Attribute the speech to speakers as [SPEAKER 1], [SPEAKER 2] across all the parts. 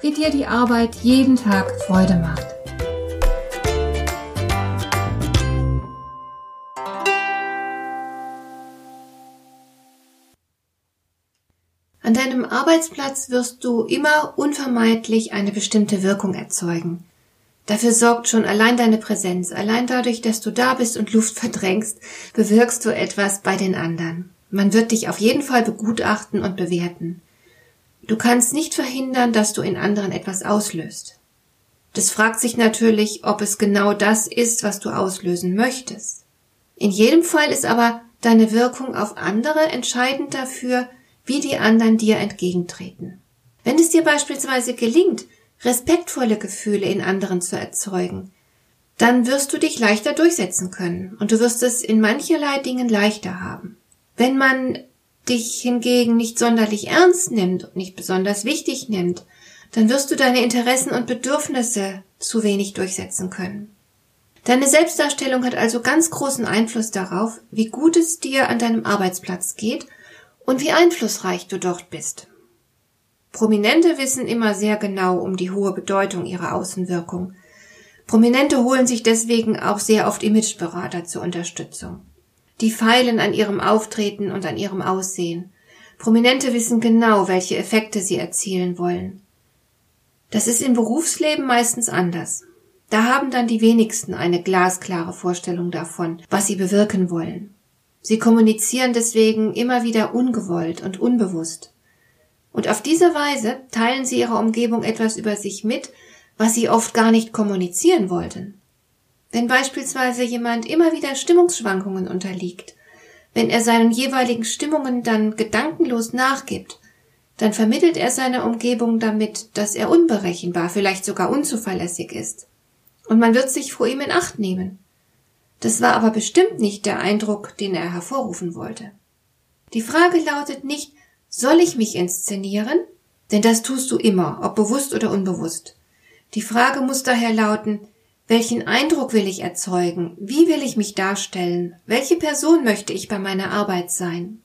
[SPEAKER 1] wie dir die Arbeit jeden Tag Freude macht. An deinem Arbeitsplatz wirst du immer unvermeidlich eine bestimmte Wirkung erzeugen. Dafür sorgt schon allein deine Präsenz. Allein dadurch, dass du da bist und Luft verdrängst, bewirkst du etwas bei den anderen. Man wird dich auf jeden Fall begutachten und bewerten. Du kannst nicht verhindern, dass du in anderen etwas auslöst. Das fragt sich natürlich, ob es genau das ist, was du auslösen möchtest. In jedem Fall ist aber deine Wirkung auf andere entscheidend dafür, wie die anderen dir entgegentreten. Wenn es dir beispielsweise gelingt, respektvolle Gefühle in anderen zu erzeugen, dann wirst du dich leichter durchsetzen können und du wirst es in mancherlei Dingen leichter haben. Wenn man dich hingegen nicht sonderlich ernst nimmt und nicht besonders wichtig nimmt, dann wirst du deine Interessen und Bedürfnisse zu wenig durchsetzen können. Deine Selbstdarstellung hat also ganz großen Einfluss darauf, wie gut es dir an deinem Arbeitsplatz geht und wie einflussreich du dort bist. Prominente wissen immer sehr genau um die hohe Bedeutung ihrer Außenwirkung. Prominente holen sich deswegen auch sehr oft Imageberater zur Unterstützung. Die feilen an ihrem Auftreten und an ihrem Aussehen. Prominente wissen genau, welche Effekte sie erzielen wollen. Das ist im Berufsleben meistens anders. Da haben dann die wenigsten eine glasklare Vorstellung davon, was sie bewirken wollen. Sie kommunizieren deswegen immer wieder ungewollt und unbewusst. Und auf diese Weise teilen sie ihrer Umgebung etwas über sich mit, was sie oft gar nicht kommunizieren wollten. Wenn beispielsweise jemand immer wieder Stimmungsschwankungen unterliegt, wenn er seinen jeweiligen Stimmungen dann gedankenlos nachgibt, dann vermittelt er seiner Umgebung damit, dass er unberechenbar, vielleicht sogar unzuverlässig ist. Und man wird sich vor ihm in Acht nehmen. Das war aber bestimmt nicht der Eindruck, den er hervorrufen wollte. Die Frage lautet nicht, soll ich mich inszenieren? Denn das tust du immer, ob bewusst oder unbewusst. Die Frage muss daher lauten, welchen Eindruck will ich erzeugen? Wie will ich mich darstellen? Welche Person möchte ich bei meiner Arbeit sein?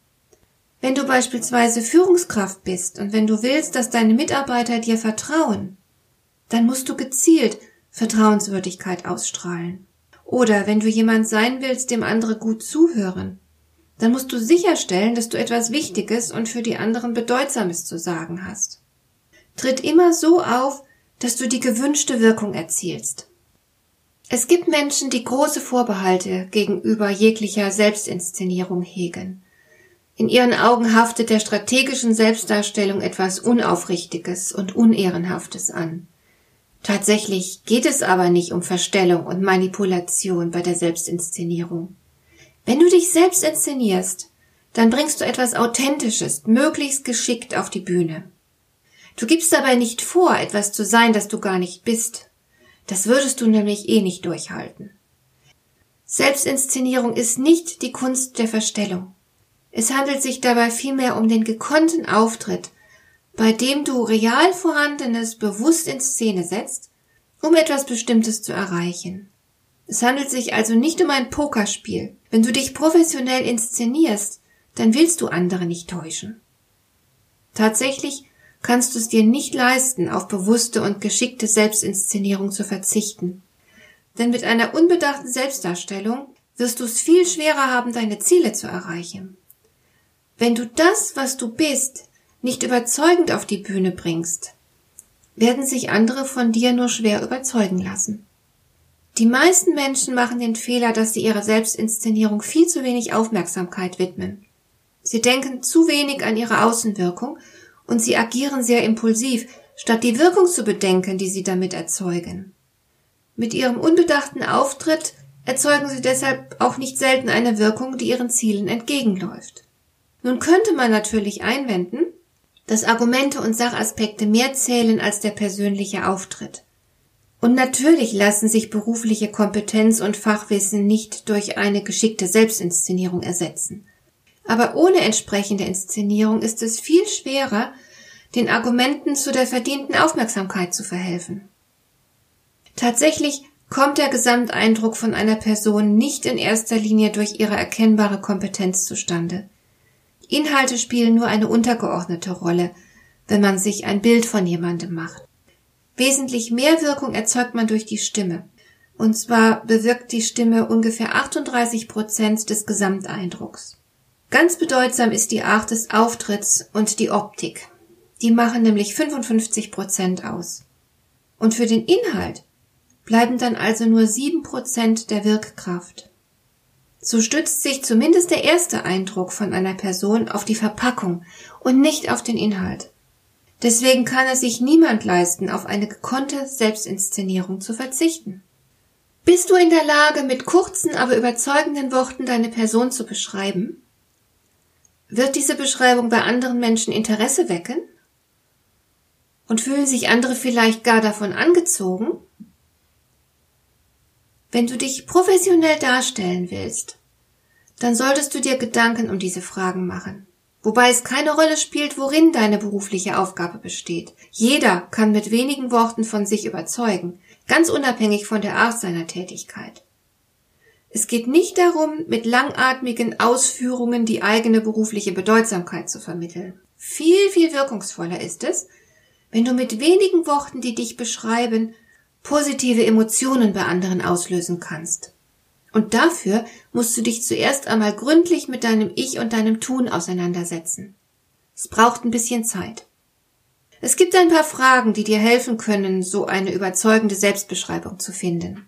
[SPEAKER 1] Wenn du beispielsweise Führungskraft bist und wenn du willst, dass deine Mitarbeiter dir vertrauen, dann musst du gezielt Vertrauenswürdigkeit ausstrahlen. Oder wenn du jemand sein willst, dem andere gut zuhören, dann musst du sicherstellen, dass du etwas Wichtiges und für die anderen Bedeutsames zu sagen hast. Tritt immer so auf, dass du die gewünschte Wirkung erzielst. Es gibt Menschen, die große Vorbehalte gegenüber jeglicher Selbstinszenierung hegen. In ihren Augen haftet der strategischen Selbstdarstellung etwas Unaufrichtiges und Unehrenhaftes an. Tatsächlich geht es aber nicht um Verstellung und Manipulation bei der Selbstinszenierung. Wenn du dich selbst inszenierst, dann bringst du etwas Authentisches, möglichst geschickt auf die Bühne. Du gibst dabei nicht vor, etwas zu sein, das du gar nicht bist. Das würdest du nämlich eh nicht durchhalten. Selbstinszenierung ist nicht die Kunst der Verstellung. Es handelt sich dabei vielmehr um den gekonnten Auftritt, bei dem du real vorhandenes bewusst in Szene setzt, um etwas Bestimmtes zu erreichen. Es handelt sich also nicht um ein Pokerspiel. Wenn du dich professionell inszenierst, dann willst du andere nicht täuschen. Tatsächlich kannst du es dir nicht leisten, auf bewusste und geschickte Selbstinszenierung zu verzichten. Denn mit einer unbedachten Selbstdarstellung wirst du es viel schwerer haben, deine Ziele zu erreichen. Wenn du das, was du bist, nicht überzeugend auf die Bühne bringst, werden sich andere von dir nur schwer überzeugen lassen. Die meisten Menschen machen den Fehler, dass sie ihrer Selbstinszenierung viel zu wenig Aufmerksamkeit widmen. Sie denken zu wenig an ihre Außenwirkung und sie agieren sehr impulsiv, statt die Wirkung zu bedenken, die sie damit erzeugen. Mit ihrem unbedachten Auftritt erzeugen sie deshalb auch nicht selten eine Wirkung, die ihren Zielen entgegenläuft. Nun könnte man natürlich einwenden, dass Argumente und Sachaspekte mehr zählen als der persönliche Auftritt. Und natürlich lassen sich berufliche Kompetenz und Fachwissen nicht durch eine geschickte Selbstinszenierung ersetzen. Aber ohne entsprechende Inszenierung ist es viel schwerer, den Argumenten zu der verdienten Aufmerksamkeit zu verhelfen. Tatsächlich kommt der Gesamteindruck von einer Person nicht in erster Linie durch ihre erkennbare Kompetenz zustande. Inhalte spielen nur eine untergeordnete Rolle, wenn man sich ein Bild von jemandem macht. Wesentlich mehr Wirkung erzeugt man durch die Stimme. Und zwar bewirkt die Stimme ungefähr 38 Prozent des Gesamteindrucks. Ganz bedeutsam ist die Art des Auftritts und die Optik. Die machen nämlich 55 Prozent aus. Und für den Inhalt bleiben dann also nur 7 Prozent der Wirkkraft. So stützt sich zumindest der erste Eindruck von einer Person auf die Verpackung und nicht auf den Inhalt. Deswegen kann es sich niemand leisten, auf eine gekonnte Selbstinszenierung zu verzichten. Bist du in der Lage, mit kurzen, aber überzeugenden Worten deine Person zu beschreiben? Wird diese Beschreibung bei anderen Menschen Interesse wecken? Und fühlen sich andere vielleicht gar davon angezogen? Wenn du dich professionell darstellen willst, dann solltest du dir Gedanken um diese Fragen machen. Wobei es keine Rolle spielt, worin deine berufliche Aufgabe besteht. Jeder kann mit wenigen Worten von sich überzeugen, ganz unabhängig von der Art seiner Tätigkeit. Es geht nicht darum, mit langatmigen Ausführungen die eigene berufliche Bedeutsamkeit zu vermitteln. Viel, viel wirkungsvoller ist es, wenn du mit wenigen Worten, die dich beschreiben, positive Emotionen bei anderen auslösen kannst. Und dafür musst du dich zuerst einmal gründlich mit deinem Ich und deinem Tun auseinandersetzen. Es braucht ein bisschen Zeit. Es gibt ein paar Fragen, die dir helfen können, so eine überzeugende Selbstbeschreibung zu finden.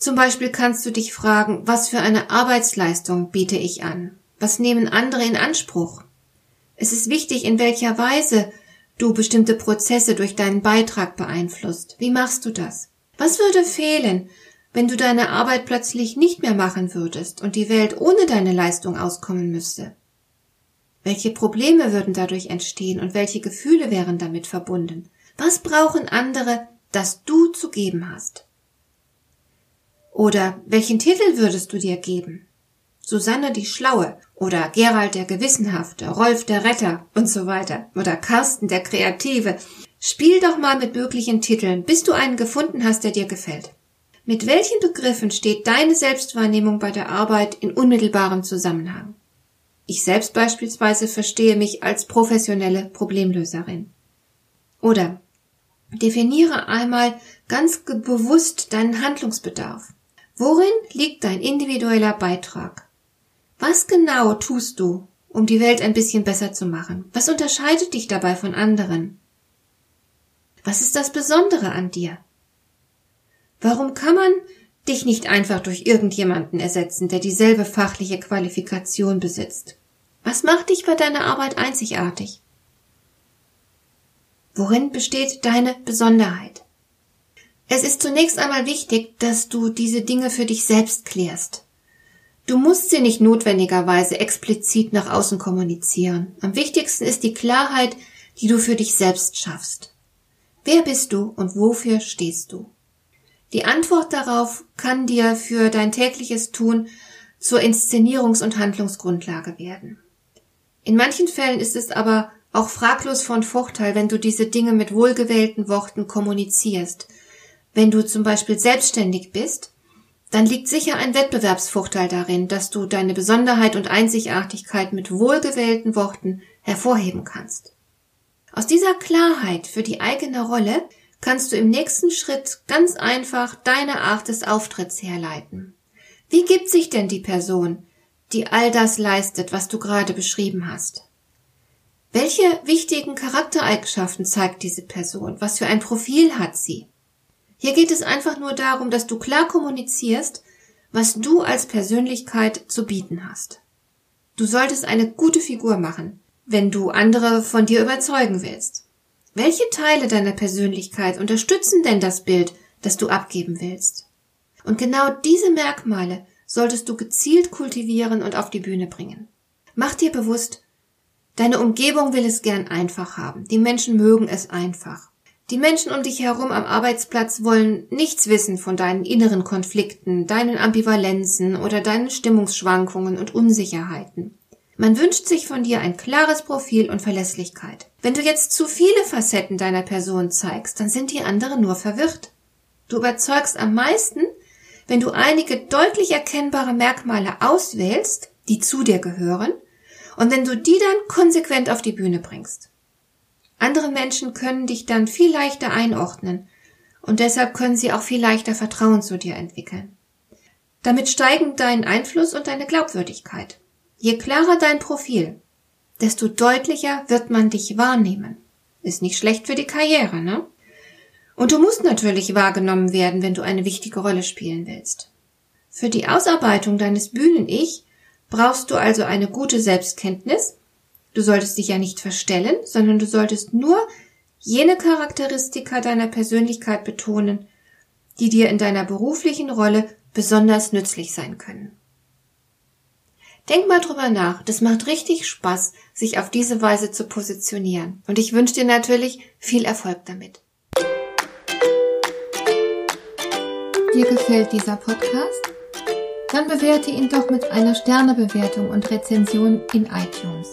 [SPEAKER 1] Zum Beispiel kannst du dich fragen, was für eine Arbeitsleistung biete ich an? Was nehmen andere in Anspruch? Es ist wichtig, in welcher Weise du bestimmte Prozesse durch deinen Beitrag beeinflusst. Wie machst du das? Was würde fehlen, wenn du deine Arbeit plötzlich nicht mehr machen würdest und die Welt ohne deine Leistung auskommen müsste? Welche Probleme würden dadurch entstehen und welche Gefühle wären damit verbunden? Was brauchen andere, das du zu geben hast? Oder welchen Titel würdest du dir geben? Susanne die Schlaue oder Gerald der Gewissenhafte, Rolf der Retter und so weiter oder Carsten der Kreative. Spiel doch mal mit möglichen Titeln, bis du einen gefunden hast, der dir gefällt. Mit welchen Begriffen steht deine Selbstwahrnehmung bei der Arbeit in unmittelbarem Zusammenhang? Ich selbst beispielsweise verstehe mich als professionelle Problemlöserin. Oder definiere einmal ganz bewusst deinen Handlungsbedarf. Worin liegt dein individueller Beitrag? Was genau tust du, um die Welt ein bisschen besser zu machen? Was unterscheidet dich dabei von anderen? Was ist das Besondere an dir? Warum kann man dich nicht einfach durch irgendjemanden ersetzen, der dieselbe fachliche Qualifikation besitzt? Was macht dich bei deiner Arbeit einzigartig? Worin besteht deine Besonderheit? Es ist zunächst einmal wichtig, dass du diese Dinge für dich selbst klärst. Du musst sie nicht notwendigerweise explizit nach außen kommunizieren. Am wichtigsten ist die Klarheit, die du für dich selbst schaffst. Wer bist du und wofür stehst du? Die Antwort darauf kann dir für dein tägliches Tun zur Inszenierungs- und Handlungsgrundlage werden. In manchen Fällen ist es aber auch fraglos von Vorteil, wenn du diese Dinge mit wohlgewählten Worten kommunizierst. Wenn du zum Beispiel selbstständig bist, dann liegt sicher ein Wettbewerbsvorteil darin, dass du deine Besonderheit und Einzigartigkeit mit wohlgewählten Worten hervorheben kannst. Aus dieser Klarheit für die eigene Rolle kannst du im nächsten Schritt ganz einfach deine Art des Auftritts herleiten. Wie gibt sich denn die Person, die all das leistet, was du gerade beschrieben hast? Welche wichtigen Charaktereigenschaften zeigt diese Person? Was für ein Profil hat sie? Hier geht es einfach nur darum, dass du klar kommunizierst, was du als Persönlichkeit zu bieten hast. Du solltest eine gute Figur machen, wenn du andere von dir überzeugen willst. Welche Teile deiner Persönlichkeit unterstützen denn das Bild, das du abgeben willst? Und genau diese Merkmale solltest du gezielt kultivieren und auf die Bühne bringen. Mach dir bewusst, deine Umgebung will es gern einfach haben. Die Menschen mögen es einfach. Die Menschen um dich herum am Arbeitsplatz wollen nichts wissen von deinen inneren Konflikten, deinen Ambivalenzen oder deinen Stimmungsschwankungen und Unsicherheiten. Man wünscht sich von dir ein klares Profil und Verlässlichkeit. Wenn du jetzt zu viele Facetten deiner Person zeigst, dann sind die anderen nur verwirrt. Du überzeugst am meisten, wenn du einige deutlich erkennbare Merkmale auswählst, die zu dir gehören, und wenn du die dann konsequent auf die Bühne bringst. Andere Menschen können dich dann viel leichter einordnen und deshalb können sie auch viel leichter Vertrauen zu dir entwickeln. Damit steigen dein Einfluss und deine Glaubwürdigkeit. Je klarer dein Profil, desto deutlicher wird man dich wahrnehmen. Ist nicht schlecht für die Karriere, ne? Und du musst natürlich wahrgenommen werden, wenn du eine wichtige Rolle spielen willst. Für die Ausarbeitung deines Bühnen-Ich brauchst du also eine gute Selbstkenntnis, Du solltest dich ja nicht verstellen, sondern du solltest nur jene Charakteristika deiner Persönlichkeit betonen, die dir in deiner beruflichen Rolle besonders nützlich sein können. Denk mal drüber nach, das macht richtig Spaß, sich auf diese Weise zu positionieren. Und ich wünsche dir natürlich viel Erfolg damit. Dir gefällt dieser Podcast? Dann bewerte ihn doch mit einer Sternebewertung und Rezension in iTunes.